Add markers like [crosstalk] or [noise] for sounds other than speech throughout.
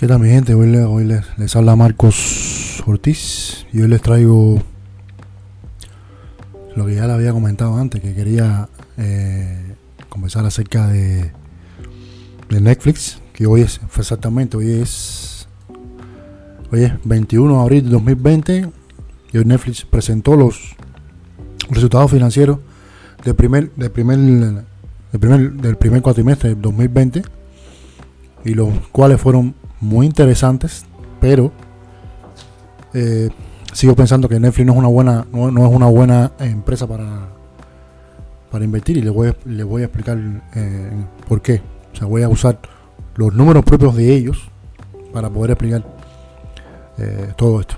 ¿Qué tal mi gente? Hoy, les, habla Marcos Ortiz y hoy les traigo lo que ya le había comentado antes, que quería eh, conversar acerca de, Netflix, que hoy es exactamente, hoy es, hoy es 21 de abril de 2020 y Netflix presentó los resultados financieros del primer, del primer, del primer, del primer cuatrimestre de 2020 y los cuales fueron muy interesantes, pero eh, sigo pensando que Netflix no es una buena, no, es una buena empresa para, para invertir y les voy, les voy a explicar eh, por qué. O sea, voy a usar los números propios de ellos para poder explicar eh, todo esto.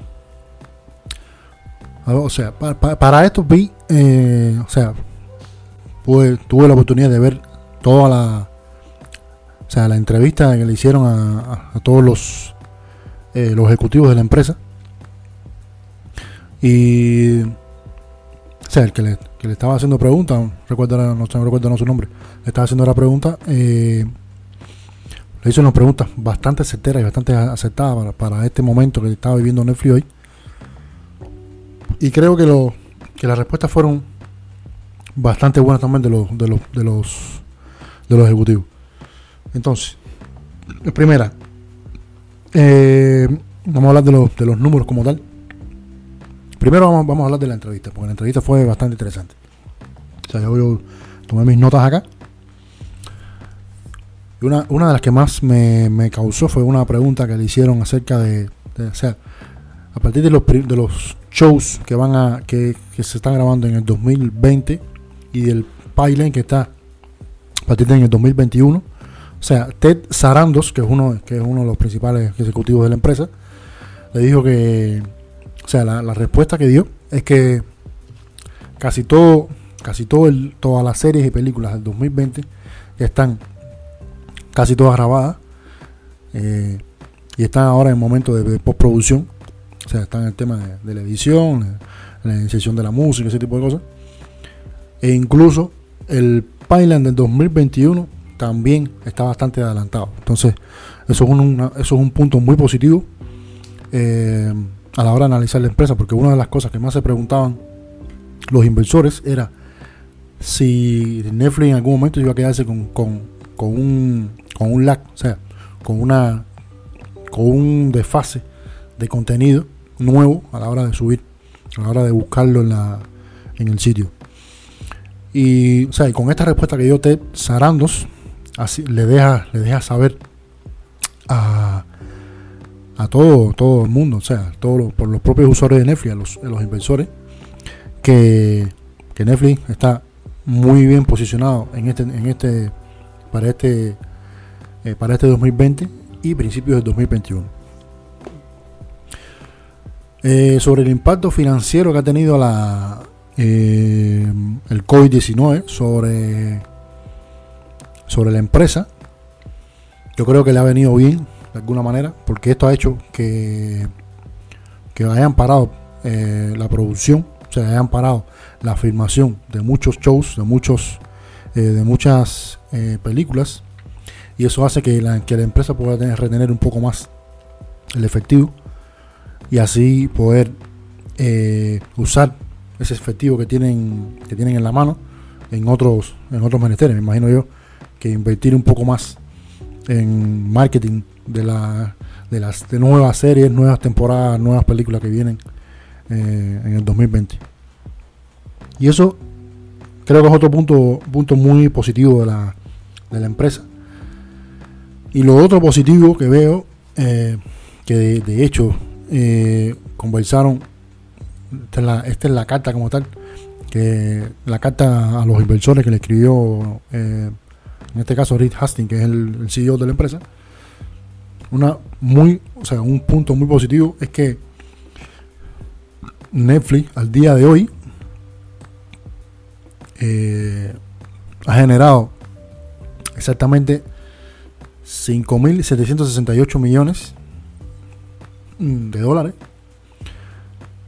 O sea, para, esto vi, o sea, tuve la oportunidad de ver toda la, o sea, la entrevista que le hicieron a, todos los, eh, los ejecutivos de la empresa. Y. O sea, el que le, estaba haciendo preguntas, no, no recuerdo su nombre, le estaba haciendo la pregunta. Eh, le hizo unas preguntas bastante certeras y bastante aceptadas para, este momento que estaba viviendo Netflix hoy. Y creo que, lo, que las respuestas fueron bastante buenas también de los, de los, de los, de los ejecutivos. Entonces, primera, eh, vamos a hablar de los, de los números como tal. Primero vamos, vamos, a hablar de la entrevista, porque la entrevista fue bastante interesante. O sea, yo, tomé mis notas acá. Y una, una de las que más me, causó fue una pregunta que le hicieron acerca de, o sea, a partir de los, de los shows que van a que, que se están grabando en el 2020 y del pipeline que está a partir del 2021 o sea, Ted Sarandos, que es uno, que es uno de los principales ejecutivos de la empresa, le dijo que, o sea, la, respuesta que dio es que casi todo, casi todo todas las series y películas del 2020 ya están casi todas grabadas eh, y están ahora en momento de, postproducción. O sea, están en el tema de, la edición, la inserción de la música, ese tipo de cosas. E incluso el Pipeline del 2021 también está bastante adelantado. Entonces, eso es un, eso es un punto muy positivo eh, a la hora de analizar la empresa, porque una de las cosas que más se preguntaban los inversores era si Netflix en algún momento iba a quedarse con, con, un, con un lag, o sea, con, una, con un desfase de contenido nuevo a la hora de subir, a la hora de buscarlo en, la, en el sitio. Y, o sea, y con esta respuesta que dio Ted Sarandos, así le deja, le deja saber a, a todo, todo el mundo, o sea, todos por los propios usuarios de Netflix, a los, los inversores, que, que, Netflix está muy bien posicionado en este, en este, para este, eh, para este 2020 y principios del 2021. Eh, sobre el impacto financiero que ha tenido la, eh, el COVID-19 sobre sobre la empresa. Yo creo que le ha venido bien de alguna manera, porque esto ha hecho que, que hayan parado eh, la producción, o sea, hayan parado la filmación de muchos shows, de muchos eh, de muchas eh, películas, y eso hace que la, que la empresa pueda tener, retener un poco más el efectivo y así poder usar ese efectivo que tienen que tienen en la mano en otros en otros menesteres, me imagino yo que invertir un poco más en marketing de, la, de las de nuevas series, nuevas temporadas, nuevas películas que vienen eh, en el 2020. Y eso creo que es otro punto, punto muy positivo de la, de la empresa. Y lo otro positivo que veo, eh, que de, hecho eh, conversaron, esta es, la, carta como tal, que la carta a los inversores que le escribió en este caso Reed Hastings, que es el, CEO de la empresa, una muy, o sea, un punto muy positivo es que Netflix al día de hoy eh, ha generado exactamente 5.768 millones de dólares.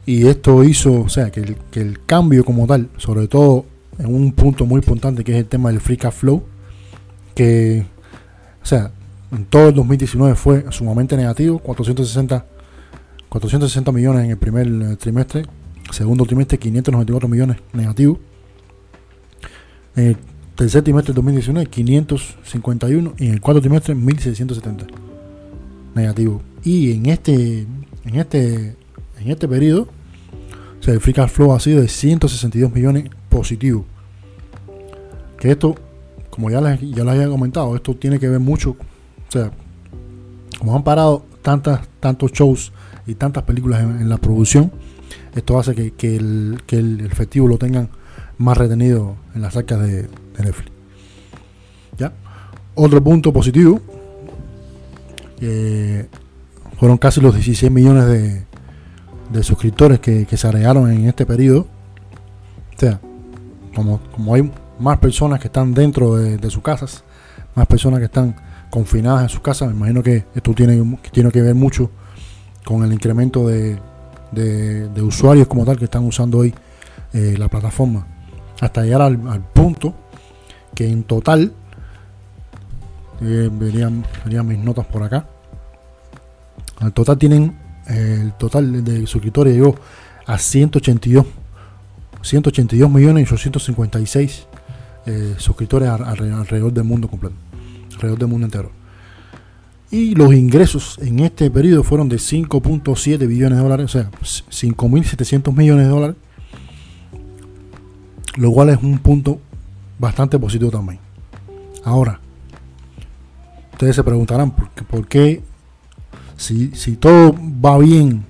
Y esto hizo, o sea, que el cambio como tal, sobre todo en un punto muy importante que es el tema del free cash flow, que, o sea, en todo el 2019 fue sumamente negativo, 460, 460 millones en el primer eh, trimestre, segundo trimestre 594 millones negativo. En el tercer trimestre del 2019 551 y en el cuarto trimestre 1670 negativo. Y en este en este en este periodo o sea, el free cash flow ha sido de 162 millones positivo. Que esto, como ya les, ya les había comentado, esto tiene que ver mucho, o sea, como han parado tantas, tantos shows y tantas películas en, la producción, esto hace que, el, que el, festivo lo tengan más retenido en las arcas de, de Netflix. ¿Ya? Otro punto positivo, fueron casi los 16 millones de, de suscriptores que, se agregaron en este periodo. O sea, como, como hay más personas que están dentro de, sus casas, más personas que están confinadas en sus casas, me imagino que esto tiene, tiene que ver mucho con el incremento de, de, usuarios como tal que están usando hoy eh, la plataforma. Hasta llegar al, punto que en total, eh, verían, verían mis notas por acá, al total tienen el total de suscriptores llegó a 182 182 millones y 856 eh, suscriptores alrededor del mundo completo, alrededor del mundo entero. Y los ingresos en este periodo fueron de 5.7 billones de dólares, o sea, 5.700 millones de dólares, lo cual es un punto bastante positivo también. Ahora, ustedes se preguntarán por qué, por qué si, si todo va bien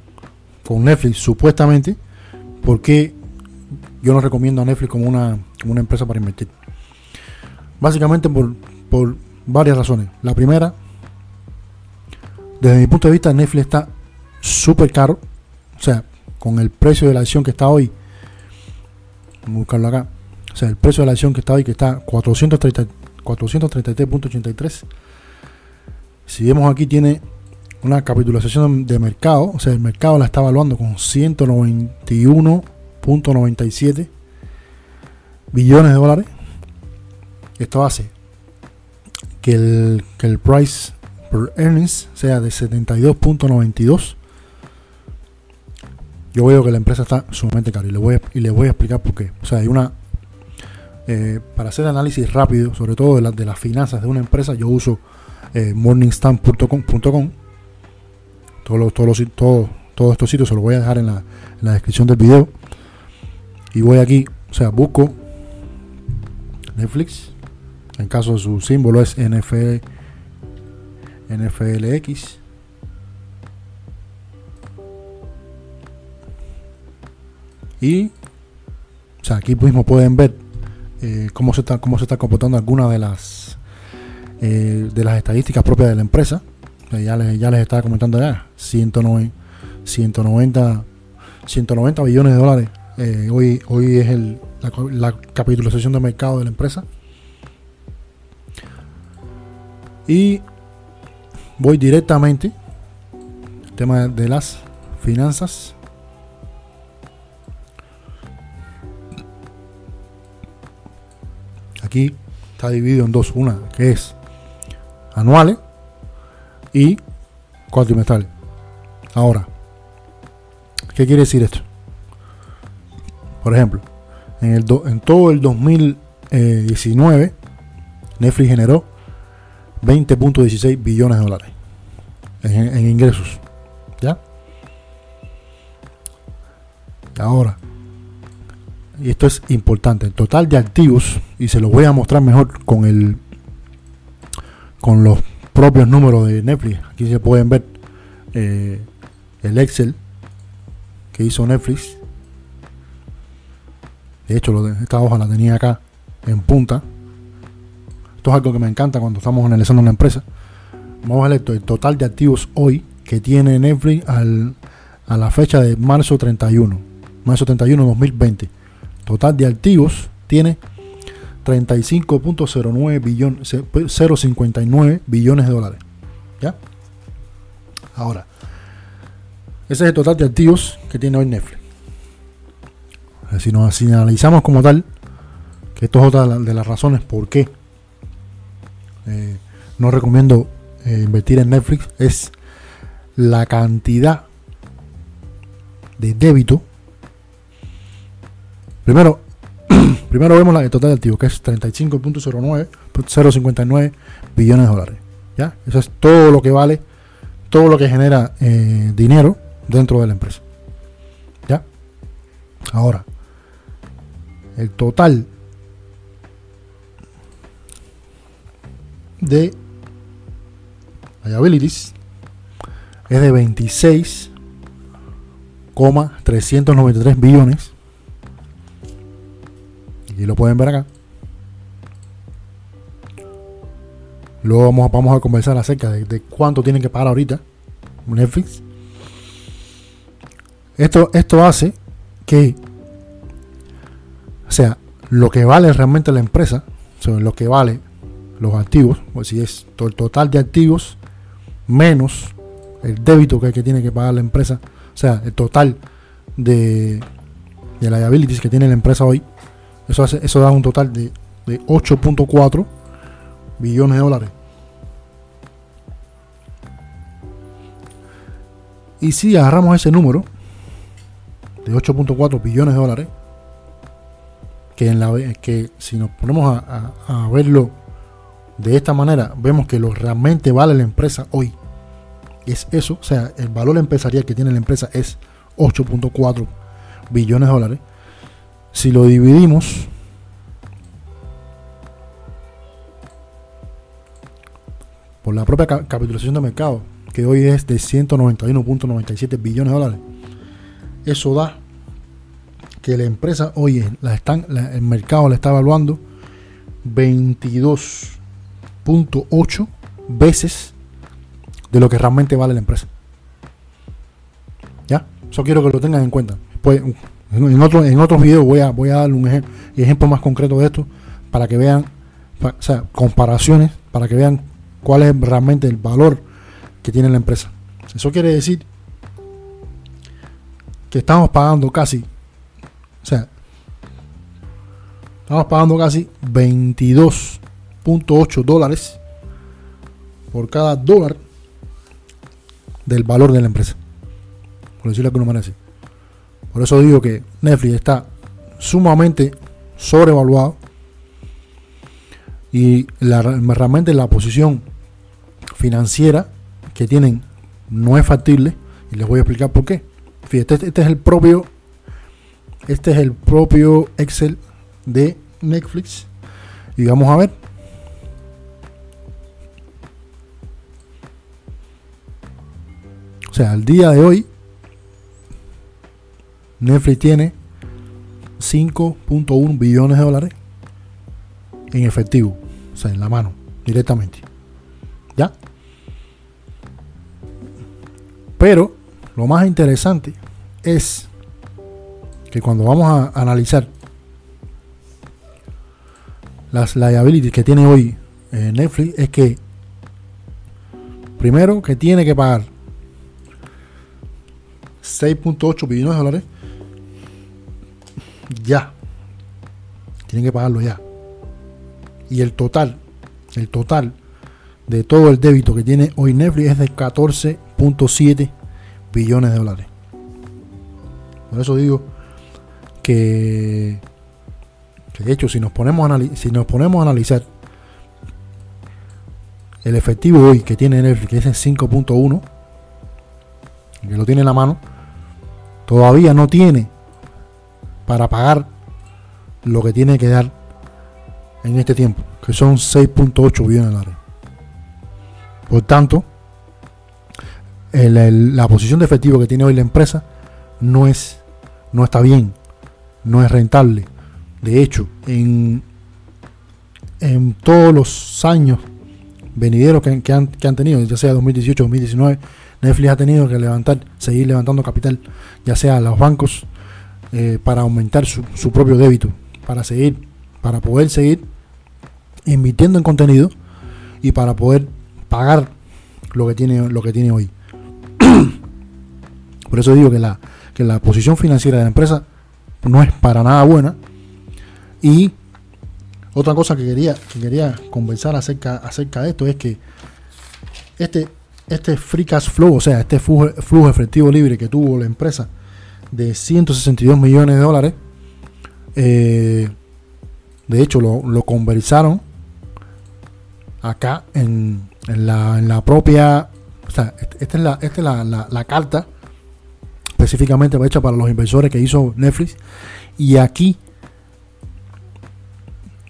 con Netflix, supuestamente, ¿por qué yo no recomiendo a Netflix como una, como una empresa para invertir? Básicamente por, por varias razones. La primera, desde mi punto de vista, Netflix está súper caro. O sea, con el precio de la acción que está hoy, vamos a buscarlo acá. O sea, el precio de la acción que está hoy, que está 430, 433.83. Si vemos aquí, tiene una capitalización de mercado, o sea, el mercado la está evaluando con 191.97 billones de dólares. Esto hace que el, que el price per earnings sea de 72.92. Yo veo que la empresa está sumamente cara y le voy a, y le voy a explicar por qué. O sea, hay una eh, para hacer análisis rápido, sobre todo de, de las finanzas de una empresa, yo uso eh, morningstamp.com todos, todos, todos, todos estos sitios se los voy a dejar en la, en la descripción del video. Y voy aquí, o sea, busco Netflix. En caso de su símbolo es NFL, NFLX. Y o sea, aquí mismo pueden ver eh, cómo se está cómo se está comportando algunas de las eh, de las estadísticas propias de la empresa. Ya les, ya les estaba comentando ya. 190, 190, 190 billones de dólares. Eh, hoy, hoy es el, la, capitalización de mercado de la empresa. Y voy directamente al tema de las finanzas. Aquí está dividido en dos. Una que es anuales y cuatrimestrales. Ahora, ¿qué quiere decir esto? Por ejemplo, en, el en todo el 2019, Netflix generó 20.16 billones de dólares en, ingresos. ¿Ya? Ahora, y esto es importante, el total de activos, y se lo voy a mostrar mejor con el con los propios números de Netflix. Aquí se pueden ver eh, el Excel que hizo Netflix. De hecho, esta hoja la tenía acá en punta. Esto es algo que me encanta cuando estamos analizando una empresa. Vamos a ver el total de activos hoy que tiene Netflix al, a la fecha de marzo 31. Marzo 31 2020. Total de activos tiene 35.09 billones 0.59 billones de dólares. ¿Ya? Ahora, ese es el total de activos que tiene hoy Netflix. Si nos analizamos como tal, que esto es otra de las razones por qué eh, no recomiendo eh, invertir en Netflix es la cantidad de débito. Primero, [clears throat] primero vemos la, total de activos, que es 35.09, 059 billones de dólares. ¿ya? Eso es todo lo que vale, todo lo que genera eh, dinero dentro de la empresa. ¿Ya? Ahora, el total de liabilities es de 26,393 billones. Y lo pueden ver acá. Luego vamos, vamos a conversar acerca de, cuánto tienen que pagar ahorita Netflix. Esto, esto hace que, o sea, lo que vale realmente la empresa, sobre lo que vale los activos, o si es el total de activos menos el débito que, tiene que pagar la empresa, o sea, el total de, de liabilities que tiene la empresa hoy, eso, hace, eso da un total de, de 8.4 billones de dólares. Y si agarramos ese número de 8.4 billones de dólares, que, en la, que si nos ponemos a, a verlo de esta manera vemos que lo realmente vale la empresa hoy es eso, o sea, el valor empresarial que tiene la empresa es 8.4 billones de dólares. Si lo dividimos por la propia capitalización de mercado, que hoy es de 191.97 billones de dólares, eso da que la empresa hoy la están, el mercado la está evaluando 22 8 veces de lo que realmente vale la empresa. ¿Ya? Eso quiero que lo tengan en cuenta. Pues, en, otro, en otros videos voy a, voy a dar un ejemplo, más concreto de esto para que vean, comparaciones, para que vean cuál es realmente el valor que tiene la empresa. Eso quiere decir que estamos pagando casi, o sea, estamos pagando casi 22 .8 dólares por cada dólar del valor de la empresa. Por decirlo de alguna manera. Por eso digo que Netflix está sumamente sobrevaluado y la, realmente la posición financiera que tienen no es factible y les voy a explicar por qué. Fíjate, este, este es el propio este es el propio Excel de Netflix y vamos a ver O sea, al día de hoy, Netflix tiene 5.1 billones de dólares en efectivo, o sea, en la mano, directamente. ¿Ya? Pero lo más interesante es que cuando vamos a analizar las liabilities que tiene hoy eh, Netflix, es que primero que tiene que pagar 6.8 billones de dólares. Ya. Tienen que pagarlo ya. Y el total, el total de todo el débito que tiene hoy Netflix es de 14.7 billones de dólares. Por eso digo que, de hecho si nos ponemos a si nos ponemos a analizar el efectivo hoy que tiene Netflix, que es el 5.1, que lo tiene en la mano, todavía no tiene para pagar lo que tiene que dar en este tiempo, que son 6.8 billones de dólares. Por tanto, la posición de efectivo que tiene hoy la empresa no es no está bien, no es rentable. De hecho, en, en todos los años venideros que, han, que han tenido, ya sea 2018 2019, Netflix ha tenido que levantar, seguir levantando capital, ya sea a los bancos, eh, para aumentar su, su, propio débito, para seguir, para poder seguir invirtiendo en contenido y para poder pagar lo que tiene, lo que tiene hoy. [clears throat] Por eso digo que la, que la posición financiera de la empresa no es para nada buena. Y otra cosa que quería, que quería conversar acerca, acerca de esto es que este, este free cash flow, o sea, este flujo, efectivo libre que tuvo la empresa de 162 millones de dólares, eh, de hecho lo, conversaron acá en, la, propia, o sea, esta es, la, esta es la, carta específicamente hecha para los inversores que hizo Netflix. Y aquí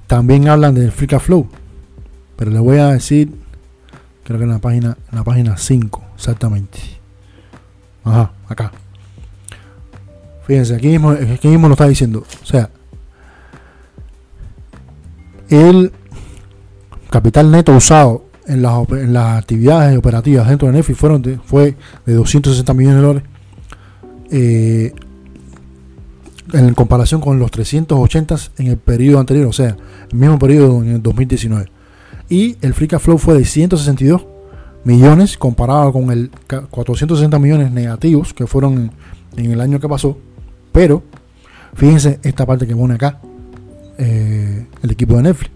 también hablan del free cash flow pero le voy a decir creo que en la página en la página 5 exactamente. Ajá acá. Fíjense aquí mismo, aquí mismo lo está diciendo. O sea el capital neto usado en las, en las actividades operativas dentro de Netflix fueron de, fue de 260 millones de dólares. Eh, en comparación con los 380 en el periodo anterior, o sea, el mismo periodo en el 2019. Y el free cash flow fue de 162 millones comparado con el 460 millones negativos que fueron en, el año que pasó. Pero, fíjense esta parte que pone acá eh, el equipo de Netflix.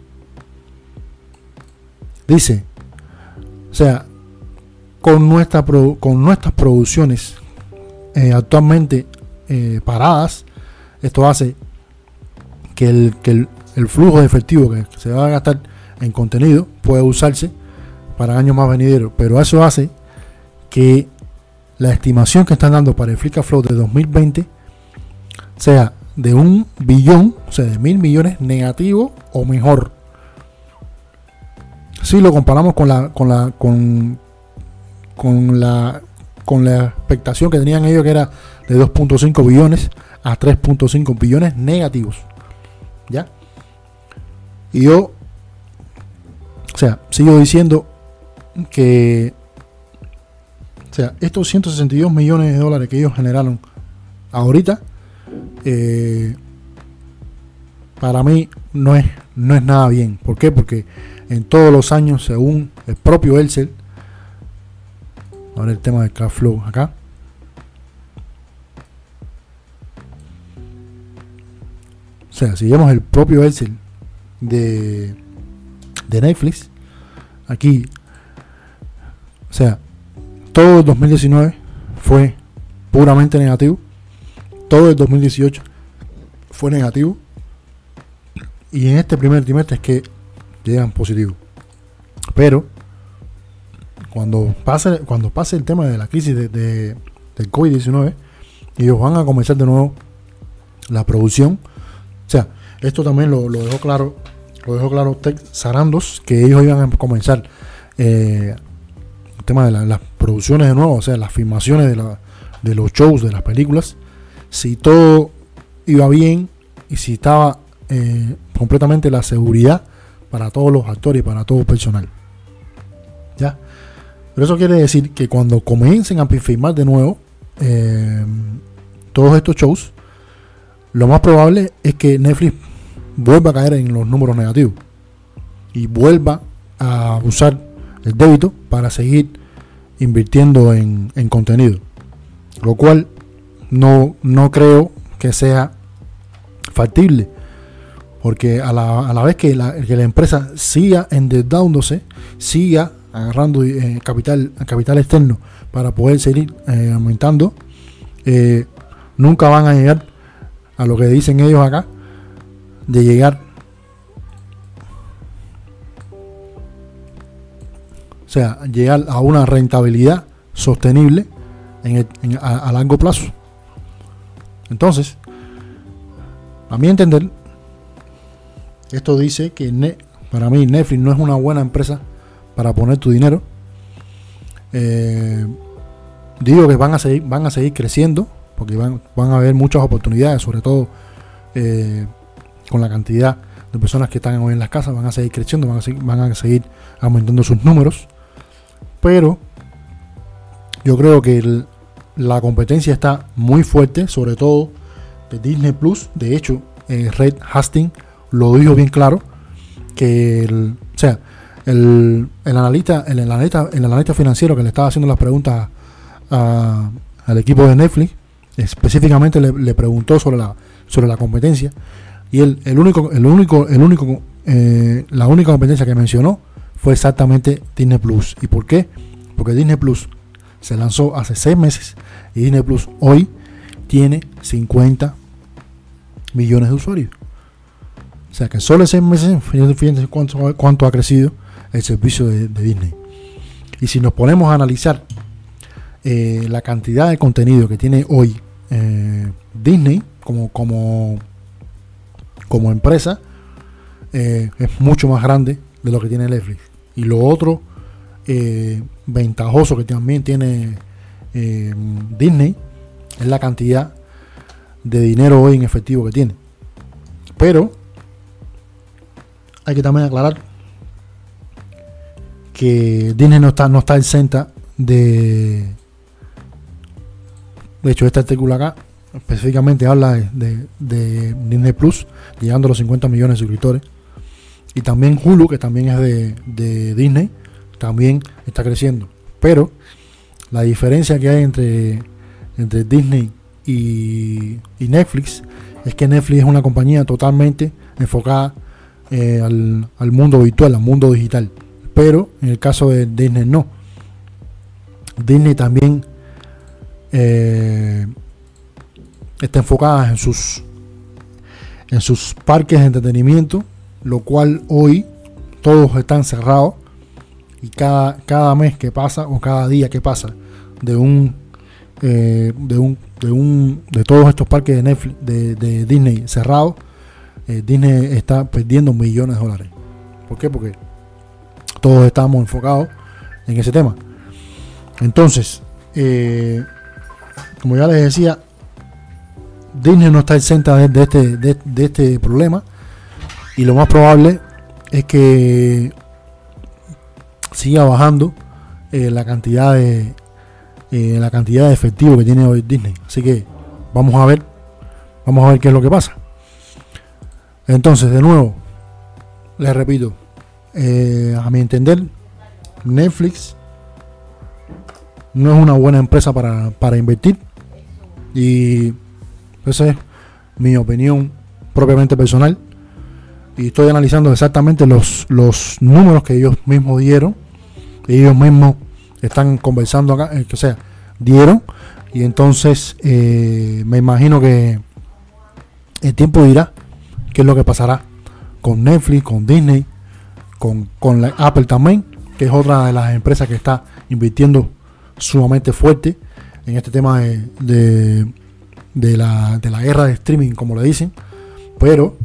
Dice, o sea, con, nuestra con nuestras producciones eh, actualmente eh, paradas, esto hace que, el, el, flujo de efectivo que se va a gastar en contenido pueda usarse para años más venideros. Pero eso hace que la estimación que están dando para el Free Flow de 2020 sea de un billón, o sea, de mil millones negativo o mejor. Si lo comparamos con la, con la, con, con la, con la expectación que tenían ellos que era de 2.5 billones a 3.5 billones negativos. ¿Ya? Y yo, o sea, sigo diciendo que, o sea, estos 162 millones de dólares que ellos generaron ahorita, eh, para mí no es, no es nada bien. ¿Por qué? Porque en todos los años, según el propio Elcel, ahora el tema del cash flow acá, O sea, si vemos el propio Excel de, de Netflix, aquí, o sea, todo el 2019 fue puramente negativo. Todo el 2018 fue negativo. Y en este primer trimestre es que llegan positivos. Pero cuando pase, cuando pase el tema de la crisis de, de, del COVID-19, ellos van a comenzar de nuevo la producción o sea, esto también lo, dejó claro, lo dejó claro Tech Sarandos, que ellos iban a comenzar eh, el tema de las producciones de nuevo, o sea, las filmaciones de, los shows, de las películas. Si todo iba bien y si estaba eh, completamente la seguridad para todos los actores y para todo el personal. ¿Ya? Pero eso quiere decir que cuando comiencen a filmar de nuevo eh, todos estos shows, lo más probable es que Netflix vuelva a caer en los números negativos y vuelva a usar el débito para seguir invirtiendo en, contenido. Lo cual no, no creo que sea factible. Porque a la, a la vez que la, que la, empresa siga endeudándose, siga agarrando eh, capital, capital externo para poder seguir eh, aumentando, eh, nunca van a llegar a lo que dicen ellos acá, de llegar. O sea, llegar a una rentabilidad sostenible en a, largo plazo. Entonces, a mi entender, esto dice que para mí Netflix no es una buena empresa para poner tu dinero. Eh, digo que van a seguir, van a seguir creciendo porque van, van a haber muchas oportunidades, sobre todo eh, con la cantidad de personas que están hoy en las casas, van a seguir creciendo, van a seguir, van a seguir aumentando sus números, pero yo creo que la competencia está muy fuerte, sobre todo de Disney Plus, de hecho, Red Hastings lo dijo bien claro, que el, sea, el, el, analista, el, analista, el analista financiero que le estaba haciendo las preguntas al equipo de Netflix, específicamente le, preguntó sobre la, sobre la competencia y el, el único, el único, el único, eh, la única competencia que mencionó fue exactamente Disney Plus. ¿Y por qué? Porque Disney Plus se lanzó hace seis meses y Disney Plus hoy tiene 50 millones de usuarios. O sea que solo seis meses, fíjense cuánto, cuánto ha crecido el servicio de, Disney. Y si nos ponemos a analizar eh, la cantidad de contenido que tiene hoy eh, Disney como, como, como empresa, eh, es mucho más grande de lo que tiene Netflix. Y lo otro ventajoso que también tiene Disney es la cantidad de dinero hoy en efectivo que tiene. Pero hay que también aclarar que Disney no está, no está exenta de. De hecho, este artículo acá específicamente habla de, Disney Plus, llegando a los 50 millones de suscriptores. Y también Hulu, que también es de, Disney, también está creciendo. Pero la diferencia que hay entre, entre Disney y, y Netflix es que Netflix es una compañía totalmente enfocada eh, al, mundo virtual, al mundo digital. Pero en el caso de Disney no. Disney también eh, está enfocada en sus en sus parques de entretenimiento, lo cual hoy todos están cerrados y cada, cada mes que pasa o cada día que pasa de un eh, de un de un de todos estos parques de Netflix de, Disney cerrados eh, Disney está perdiendo millones de dólares. ¿Por qué? Porque todos estamos enfocados en ese tema. Entonces, eh, como ya les decía, Disney no está exenta de, este, de, este problema y lo más probable es que siga bajando eh, la cantidad de la cantidad de efectivo que tiene hoy Disney. Así que vamos a ver, vamos a ver qué es lo que pasa. Entonces, de nuevo, les repito, eh, a mi entender, Netflix no es una buena empresa para, invertir. Y esa es mi opinión propiamente personal. Y estoy analizando exactamente los, los números que ellos mismos dieron. Ellos mismos están conversando acá, eh, o sea, dieron. Y entonces eh, me imagino que el tiempo dirá qué es lo que pasará con Netflix, con Disney, con, la Apple también, que es otra de las empresas que está invirtiendo sumamente fuerte en este tema de, la, de la guerra de streaming, como le dicen. Pero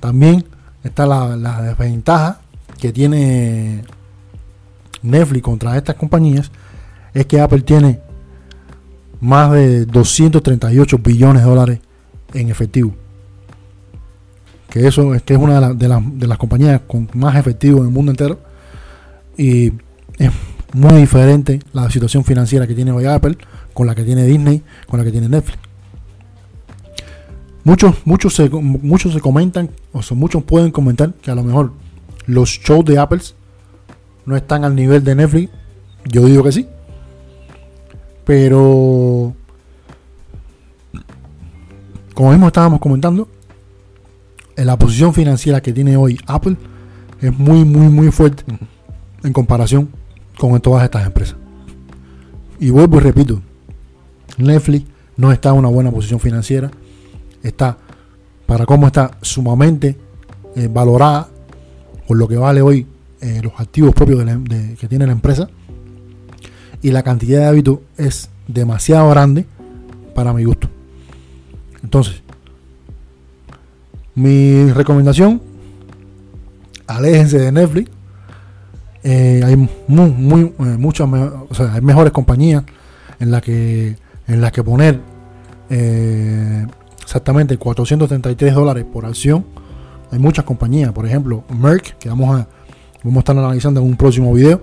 también está la, la desventaja que tiene Netflix contra estas compañías, es que Apple tiene más de 238 billones de dólares en efectivo que eso es que es una de, de, las compañías con más efectivo en el mundo entero y es muy diferente la situación financiera que tiene hoy Apple con la que tiene Disney, con la que tiene Netflix. Muchos, muchos, se, muchos se comentan, o sea, muchos pueden comentar que a lo mejor los shows de Apple no están al nivel de Netflix. Yo digo que sí. Pero, como mismo estábamos comentando, la posición financiera que tiene hoy Apple es muy, muy, muy fuerte en comparación con todas estas empresas. Y vuelvo y repito, Netflix no está en una buena posición financiera, está, para cómo está sumamente eh, valorada por lo que vale hoy eh, los activos propios que tiene la empresa, y la cantidad de hábitos es demasiado grande para mi gusto. Entonces, mi recomendación, aléjense de Netflix. Eh, hay muy, muchas, mejores compañías en las que en las que poner eh, exactamente 433 dólares por acción. Hay muchas compañías, por ejemplo, Merck, que vamos a vamos a estar analizando en un próximo video,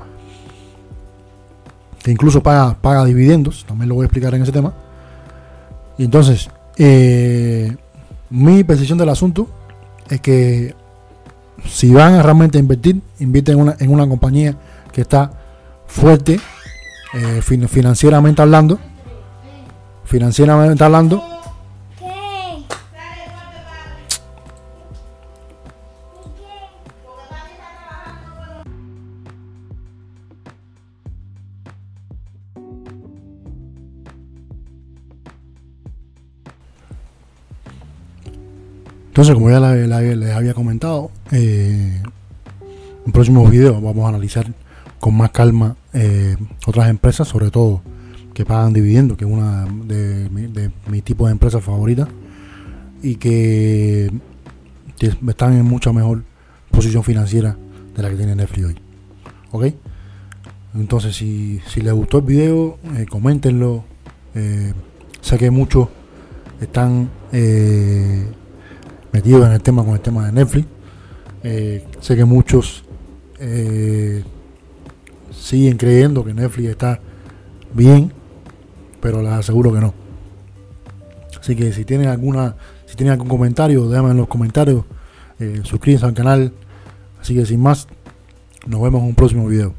que incluso paga, paga dividendos, también lo voy a explicar en ese tema. Y entonces, eh, mi percepción del asunto es que si van a realmente invertir, invierten en una, en una compañía que está fuerte eh, financieramente hablando, financieramente hablando. Entonces, como ya les había comentado, eh, en próximos videos vamos a analizar con más calma eh, otras empresas, sobre todo que pagan dividendos, que es una de, mi, tipo de empresas favorita y que, están en mucha mejor posición financiera de la que tiene Netflix hoy. ¿Ok? Entonces, si, si les gustó el video, eh, coméntenlo. Eh, sé que muchos están eh, metidos en el tema con el tema de Netflix. sé que muchos siguen creyendo que Netflix está bien, pero les aseguro que no. Así que si tienen alguna, si tienen algún comentario, déjame en los comentarios, suscríbanse al canal. Así que sin más, nos vemos en un próximo video.